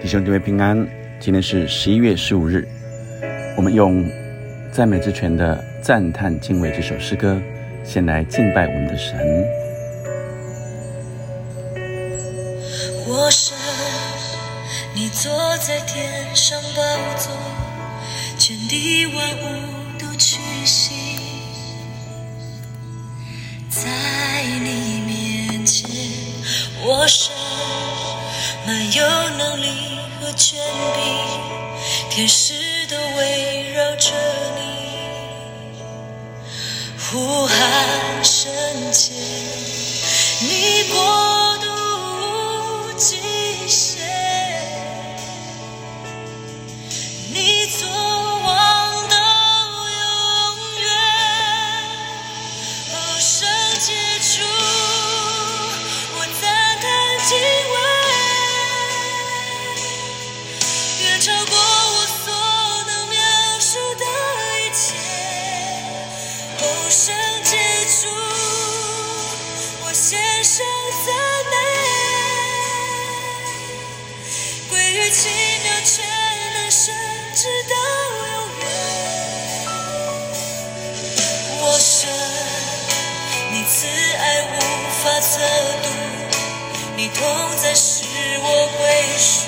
弟兄姊妹平安，今天是十一月十五日，我们用赞美之泉的赞叹敬畏这首诗歌，先来敬拜我们的神。我神，你坐在天上宝座，全地万物的权柄，天使都围绕着你，呼喊圣洁，你我献上赞美，归于奇妙却能深知到永远。我深，你慈爱无法测度，你痛在使我归属，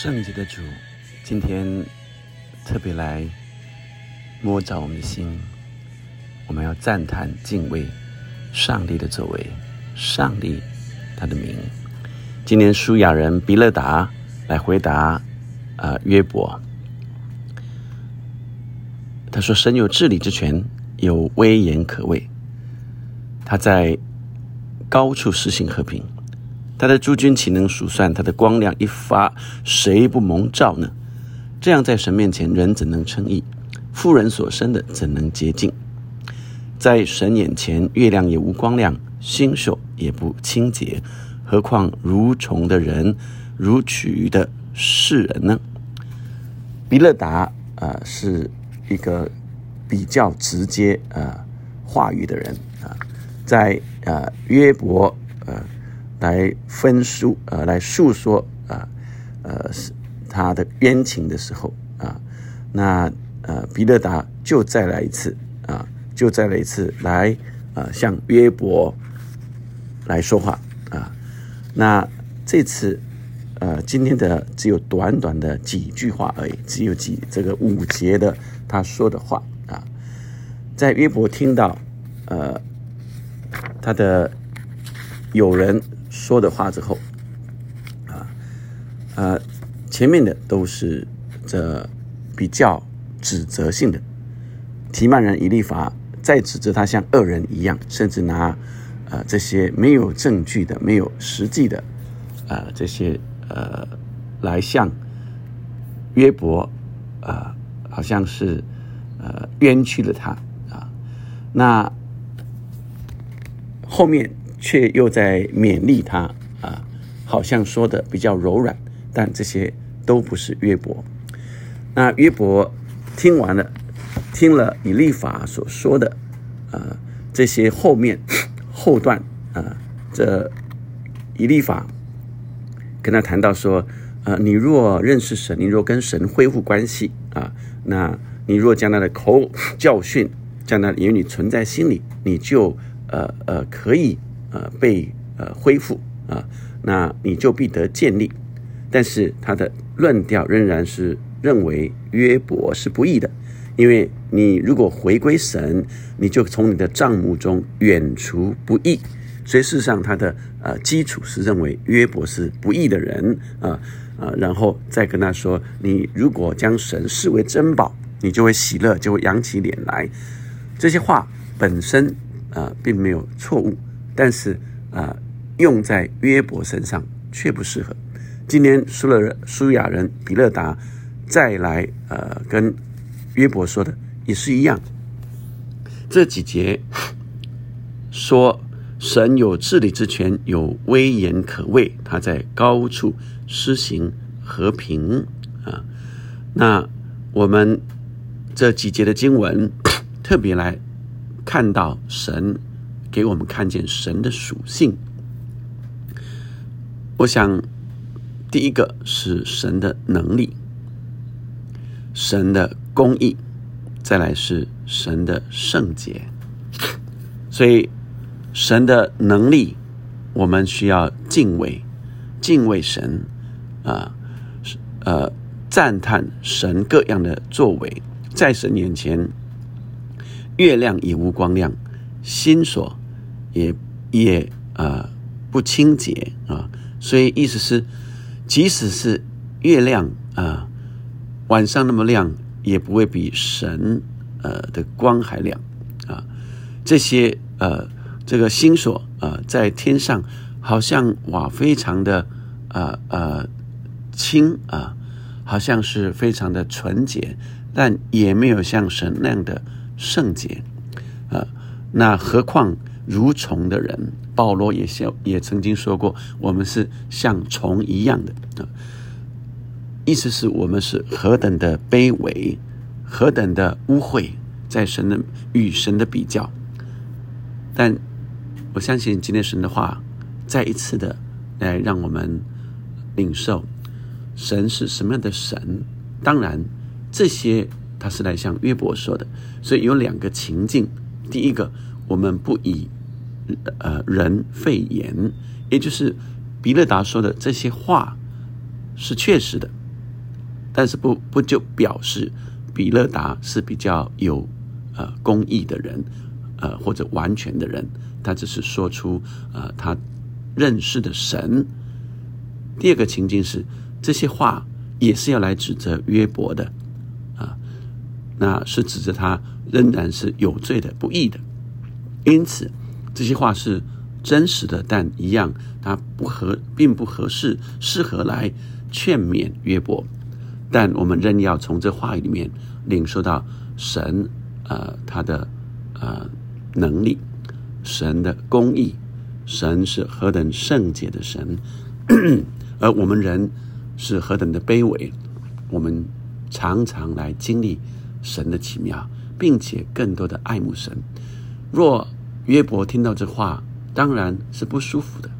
圣洁的主，今天特别来摸着我们的心，我们要赞叹敬畏上帝的作为，上帝他的名。今天舒雅人比勒达来回答呃约伯，他说：“神有治理之权，有威严可畏，他在高处实行和平。”他的诸君岂能数算？他的光亮一发，谁不蒙照呢？这样在神面前，人怎能称义？妇人所生的怎能洁净？在神眼前，月亮也无光亮，星宿也不清洁，何况如虫的人，如蛆的世人呢？比勒达啊、是一个比较直接呃话语的人啊、在呃约伯呃来分述呃来诉说啊呃是他的冤情的时候啊、那呃比勒达就再来一次啊、就再来一次来啊、向约伯来说话啊、那这次呃，今天的只有短短的几句话而已，只有几这个五节的他说的话啊，在约伯听到呃他的友人说的话之后，啊呃，前面的都是这比较指责性的，提曼人以利法再指责他像恶人一样，甚至拿呃这些没有证据的、没有实际的呃这些呃来向约伯呃好像是呃冤屈了他啊，那后面却又在勉励他啊，好像说的比较柔软。但这些都不是约伯。那约伯听完了，听了以利法所说的，啊，这些后面后段啊，这以利法跟他谈到说，呃，你若认识神，你若跟神恢复关系啊，那你若将他的口教训，将他言语存在心里，你就呃呃可以呃被呃恢复啊，那你就必得建立。但是他的论调仍然是认为约伯是不义的，因为你如果回归神，你就从你的账目中远除不义。所以事实上，他的呃基础是认为约伯是不义的人啊啊，然后再跟他说，你如果将神视为珍宝，你就会喜乐，就会扬起脸来。这些话本身啊并没有错误，但是啊用在约伯身上却不适合。今天苏勒苏亚人比勒达再来呃跟约伯说的也是一样，这几节说神有治理之权，有威严可畏，他在高处施行和平啊。那我们这几节的经文 特别来看到神给我们看见神的属性，我想。第一个是神的能力，神的公义，再来是神的圣洁。所以，神的能力，我们需要敬畏，敬畏神啊，呃，赞叹神各样的作为，在神眼前，月亮也无光亮，心所也也啊不清洁啊。所以，意思是。即使是月亮啊，晚上那么亮，也不会比神呃的光还亮啊。这些呃，这个星所啊，在天上好像哇，非常的呃呃清啊，好像是非常的纯洁，但也没有像神那样的圣洁啊。那何况蠕虫的人？保罗也像也曾经说过，我们是像虫一样的啊，意思是我们是何等的卑微，何等的污秽，在神的与神的比较。但我相信今天神的话，再一次的来让我们领受神是什么样的神。当然，这些他是来向约伯说的，所以有两个情境：第一个，我们不以。呃，人肺炎，也就是比勒达说的这些话是确实的，但是不不就表示比勒达是比较有呃公义的人，呃或者完全的人，他只是说出呃他认识的神。第二个情境是这些话也是要来指责约伯的啊，那是指责他仍然是有罪的、不义的，因此。这些话是真实的，但一样，它不合，并不合适，适合来劝勉约伯。但我们仍要从这话语里面领受到神，呃，他的呃能力，神的公义，神是何等圣洁的神，而我们人是何等的卑微。我们常常来经历神的奇妙，并且更多的爱慕神。若约伯听到这话，当然是不舒服的，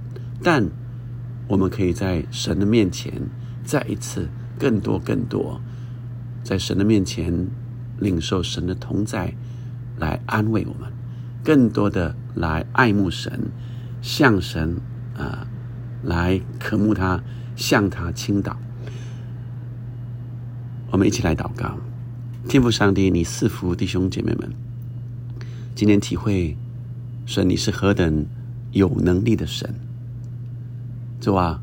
但我们可以在神的面前再一次更多更多，在神的面前领受神的同在，来安慰我们，更多的来爱慕神，向神啊来渴慕他，向他倾倒。我们一起来祷告，天父上帝，你赐福弟兄姐妹们，今天体会。说你是何等有能力的神，主啊，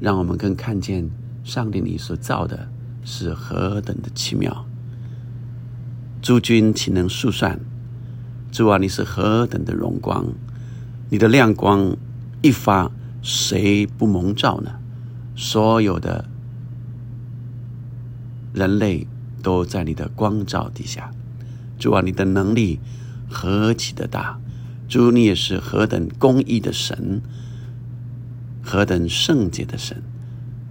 让我们更看见上帝你所造的是何等的奇妙！诸君岂能数算？主啊，你是何等的荣光！你的亮光一发，谁不蒙照呢？所有的人类都在你的光照底下。主啊，你的能力何其的大！主，你也是何等公义的神，何等圣洁的神！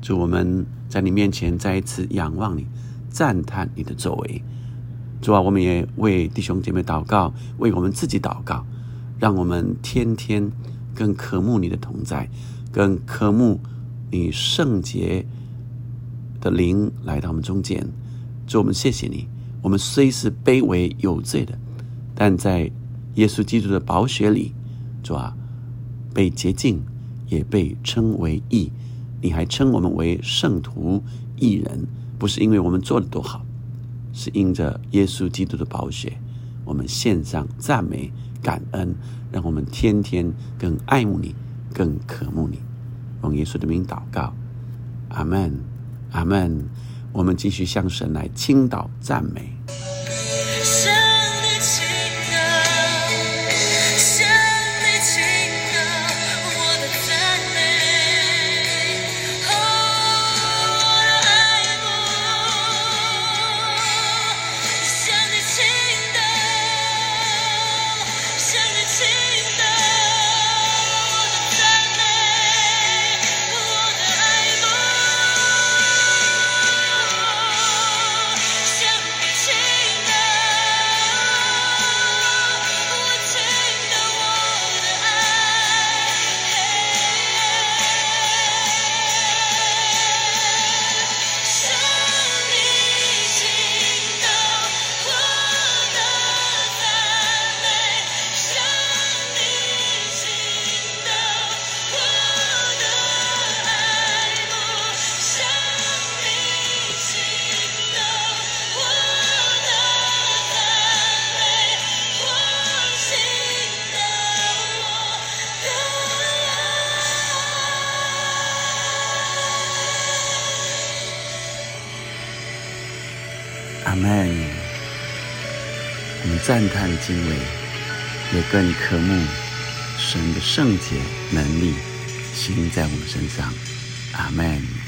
主，我们在你面前再一次仰望你，赞叹你的作为。主啊，我们也为弟兄姐妹祷告，为我们自己祷告，让我们天天更渴慕你的同在，更渴慕你圣洁的灵来到我们中间。主，我们谢谢你。我们虽是卑微有罪的，但在耶稣基督的宝血里，主啊，被洁净，也被称为义。你还称我们为圣徒、义人，不是因为我们做的多好。是因着耶稣基督的宝血，我们献上赞美感恩，让我们天天更爱慕你，更渴慕你。用耶稣的名祷告，阿门，阿门。我们继续向神来倾倒赞美。阿门。我们赞叹敬畏，也更渴慕神的圣洁能力行在我们身上。阿门。